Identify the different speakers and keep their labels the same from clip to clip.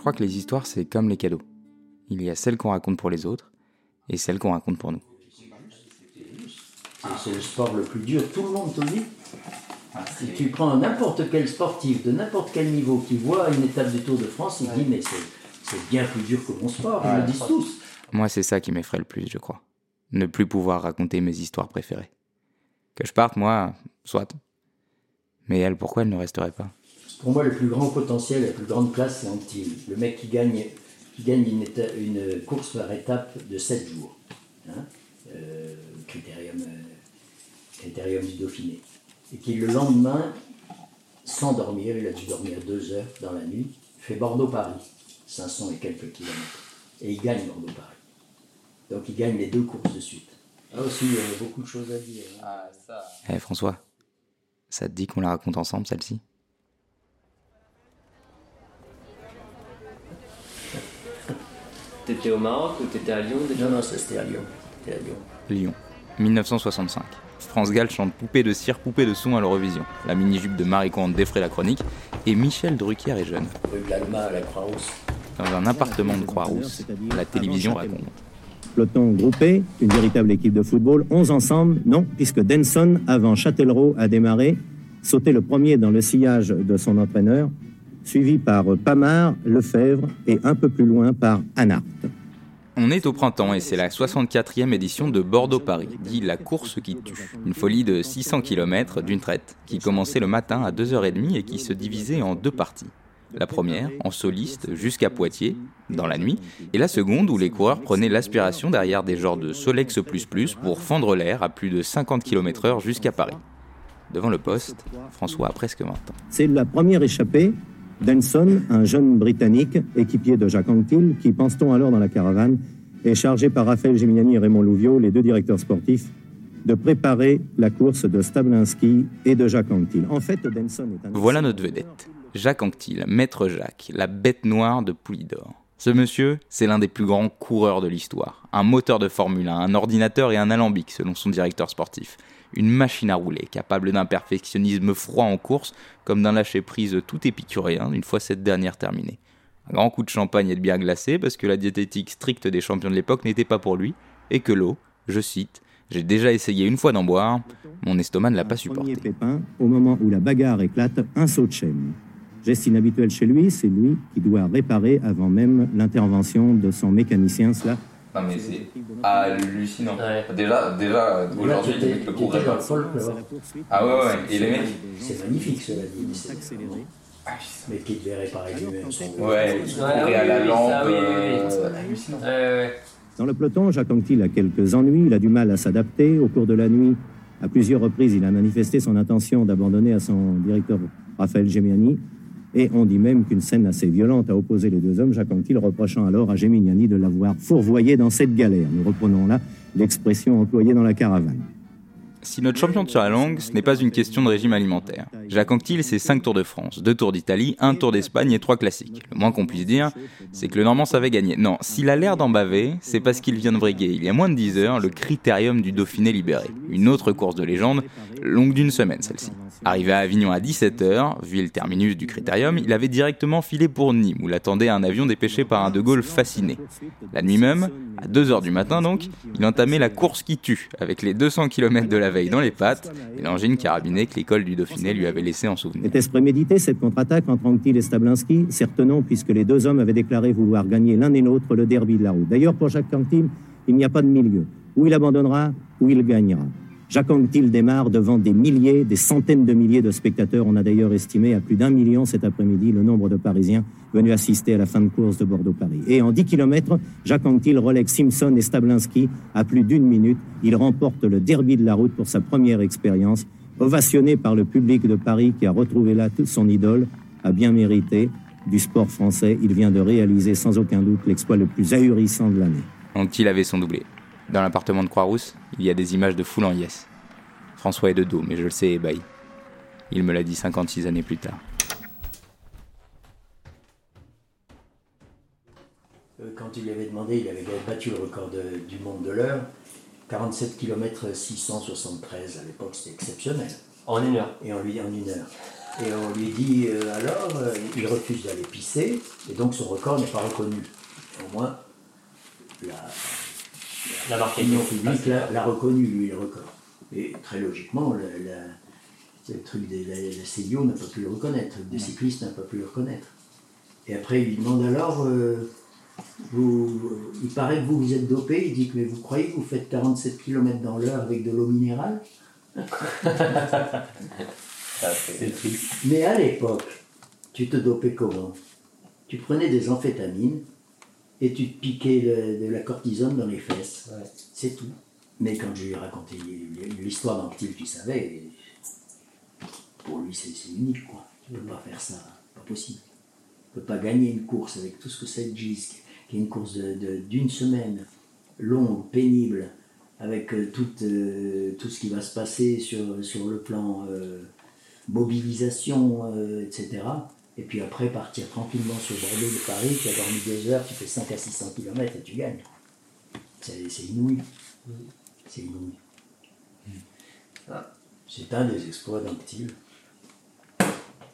Speaker 1: Je crois que les histoires, c'est comme les cadeaux. Il y a celles qu'on raconte pour les autres et celles qu'on raconte pour nous.
Speaker 2: C'est le sport le plus dur, tout le monde te dit. Si tu prends n'importe quel sportif de n'importe quel niveau qui voit une étape du Tour de France, il dit mais c'est bien plus dur que mon sport, ils le disent tous.
Speaker 1: Moi, c'est ça qui m'effraie le plus, je crois. Ne plus pouvoir raconter mes histoires préférées. Que je parte, moi, soit. Mais elle, pourquoi elle ne resterait pas?
Speaker 2: Pour moi, le plus grand potentiel, la plus grande place, c'est Antil. Le mec qui gagne, qui gagne une, une course par étape de 7 jours. Hein euh, critérium, euh, critérium du Dauphiné. Et qui le lendemain, sans dormir, il a dû dormir deux heures dans la nuit, fait Bordeaux-Paris, 500 et quelques kilomètres. Et il gagne Bordeaux-Paris. Donc il gagne les deux courses de suite. Ah aussi, il y a beaucoup de choses à dire. Hein. Ah,
Speaker 1: ça. Eh François, ça te dit qu'on la raconte ensemble celle-ci?
Speaker 3: T'étais au Maroc ou t'étais à Lyon déjà
Speaker 2: Non, non, c'était à Lyon. à Lyon.
Speaker 1: Lyon, 1965. France Gall chante Poupée de cire, poupée de son à l'Eurovision. La mini-jupe de Marie Coante défraie la chronique et Michel Drucker est jeune.
Speaker 2: Rue de à la Croix-Rousse.
Speaker 1: Dans un appartement de Croix-Rousse, la télévision raconte.
Speaker 4: Peloton groupé, une véritable équipe de football, 11 ensemble, non, puisque Denson, avant Châtellerault, a démarré, sauté le premier dans le sillage de son entraîneur, suivi par Pamar, Lefebvre et un peu plus loin par Anart.
Speaker 1: On est au printemps et c'est la 64e édition de Bordeaux-Paris, dit la course qui tue. Une folie de 600 km d'une traite, qui commençait le matin à 2h30 et qui se divisait en deux parties. La première, en soliste, jusqu'à Poitiers, dans la nuit, et la seconde où les coureurs prenaient l'aspiration derrière des genres de Solex pour fendre l'air à plus de 50 km/h jusqu'à Paris. Devant le poste, François a presque 20 ans.
Speaker 4: C'est la première échappée. Denson, un jeune Britannique, équipier de Jacques Anquetil, qui, pense-t-on alors dans la caravane, est chargé par Raphaël Gimignani et Raymond Louvio, les deux directeurs sportifs, de préparer la course de Stablinski et de Jacques Anquetil.
Speaker 1: En fait, Denson est un... Voilà notre vedette. Jacques Anquetil, maître Jacques, la bête noire de Poulidor. Ce monsieur, c'est l'un des plus grands coureurs de l'histoire. Un moteur de Formule 1, un ordinateur et un alambic, selon son directeur sportif. Une machine à rouler, capable d'un perfectionnisme froid en course, comme d'un lâcher-prise tout épicurien, une fois cette dernière terminée. Un grand coup de champagne et de bière glacée, parce que la diététique stricte des champions de l'époque n'était pas pour lui, et que l'eau, je cite, j'ai déjà essayé une fois d'en boire, mon estomac ne l'a pas supporté.
Speaker 4: Pépin, au moment où la bagarre éclate, un saut de chaîne. Geste inhabituel chez lui, c'est lui qui doit réparer avant même l'intervention de son mécanicien. Cela
Speaker 5: non mais c'est hallucinant. Déjà, déjà aujourd'hui, le cours Ah ouais, ouais. Et les mecs
Speaker 2: C'est magnifique cela dit. Accéléré. Ah, mais qui devait réparer lui-même
Speaker 5: Ouais, courir à la lampe. Hallucinant.
Speaker 4: Dans le peloton, Jacques Anquetil a quelques ennuis, il a du mal à s'adapter. Au cours de la nuit, à plusieurs reprises, il a manifesté son intention d'abandonner à son directeur Raphaël Gemiani et on dit même qu'une scène assez violente a opposé les deux hommes, Jacques Anquetil reprochant alors à Gemignani de l'avoir fourvoyé dans cette galère. Nous reprenons là l'expression employée dans la caravane.
Speaker 1: Si notre champion tire la langue, ce n'est pas une question de régime alimentaire. Jacques Anquetil, c'est 5 Tours de France, 2 Tours d'Italie, 1 Tour d'Espagne et 3 classiques. Le moins qu'on puisse dire, c'est que le Normand savait gagner. Non, s'il a l'air d'en baver, c'est parce qu'il vient de briguer, il y a moins de 10 heures, le critérium du Dauphiné libéré. Une autre course de légende, longue d'une semaine celle-ci. Arrivé à Avignon à 17h, vu le terminus du critérium, il avait directement filé pour Nîmes, où l'attendait un avion dépêché par un De Gaulle fasciné. La nuit même, à 2h du matin donc, il entamait la course qui tue, avec les 200 km de la veille dans les pattes et l'engine carabinée que l'école du Dauphiné lui avait laissé en souvenir.
Speaker 4: Était-ce prémédité cette contre-attaque entre Anquetil et Stablinski Certes non, puisque les deux hommes avaient déclaré vouloir gagner l'un et l'autre le derby de la route. D'ailleurs, pour Jacques Anquetil, il n'y a pas de milieu. Ou il abandonnera, ou il gagnera. Jacques Anquetil démarre devant des milliers, des centaines de milliers de spectateurs. On a d'ailleurs estimé à plus d'un million cet après-midi le nombre de Parisiens venus assister à la fin de course de Bordeaux-Paris. Et en 10 km, Jacques Anquetil relègue Simpson et Stablinski à plus d'une minute. Il remporte le derby de la route pour sa première expérience. Ovationné par le public de Paris qui a retrouvé là toute son idole, a bien mérité du sport français. Il vient de réaliser sans aucun doute l'exploit le plus ahurissant de l'année.
Speaker 1: Anquetil avait son doublé. Dans l'appartement de Croix-Rousse, il y a des images de foule en yes. François est de dos, mais je le sais ébahi. Il me l'a dit 56 années plus tard.
Speaker 2: Euh, quand il lui avait demandé, il avait battu le record du monde de l'heure. 47 km 673 à l'époque, c'était exceptionnel.
Speaker 3: En une heure
Speaker 2: Et en lui, en une heure. Et on lui dit euh, alors, euh, il refuse d'aller pisser, et donc son record n'est pas reconnu. au moins, la,
Speaker 3: la, la
Speaker 2: publique l'a reconnu, lui, le record. Et très logiquement, le truc de la, CIO n'a pas pu le reconnaître, le des cyclistes n'a pas pu le reconnaître. Et après, il lui demande alors, euh, vous, il paraît que vous vous êtes dopé, il dit que mais vous croyez que vous faites 47 km dans l'heure avec de l'eau minérale? Mais à l'époque, tu te dopais comment? Tu prenais des amphétamines et tu te piquais de, la cortisone dans les fesses. C'est tout. Mais quand je lui ai raconté l'histoire d'Anctil, tu savais, pour lui c'est unique quoi. Tu ne peux pas faire ça, pas possible. Tu ne peux pas gagner une course avec tout ce que c'est le GIS, qui est une course d'une semaine, longue, pénible, avec euh, tout, euh, tout ce qui va se passer sur, sur le plan euh, mobilisation, etc. Et puis après, partir tranquillement sur Bordeaux de Paris, tu as dormi deux heures, tu fais 5 à 600 km et tu gagnes. C'est inouï. C'est inouï. Ah. C'est un des exploits d'Anctil.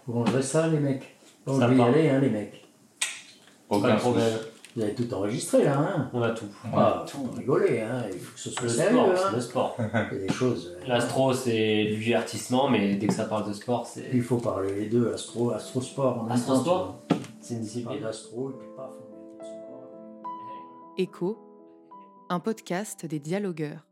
Speaker 2: Vous rangerez ça, les mecs On va y aller, hein, les mecs.
Speaker 3: Aucun problème.
Speaker 2: Vous avez tout enregistré là, hein
Speaker 3: On a tout.
Speaker 2: On a ah, tout. Rigoler, hein Il faut que ce soit le sérieux,
Speaker 3: sport,
Speaker 2: hein
Speaker 3: le sport.
Speaker 2: Il y a des choses.
Speaker 3: Euh, L'astro, c'est du divertissement, mais dès que ça parle de sport, c'est.
Speaker 2: Il faut parler les deux, astro, astro-sport.
Speaker 3: Astro-sport C'est une discipline.
Speaker 2: Astro, et puis paf,
Speaker 6: Écho, un podcast des dialogueurs.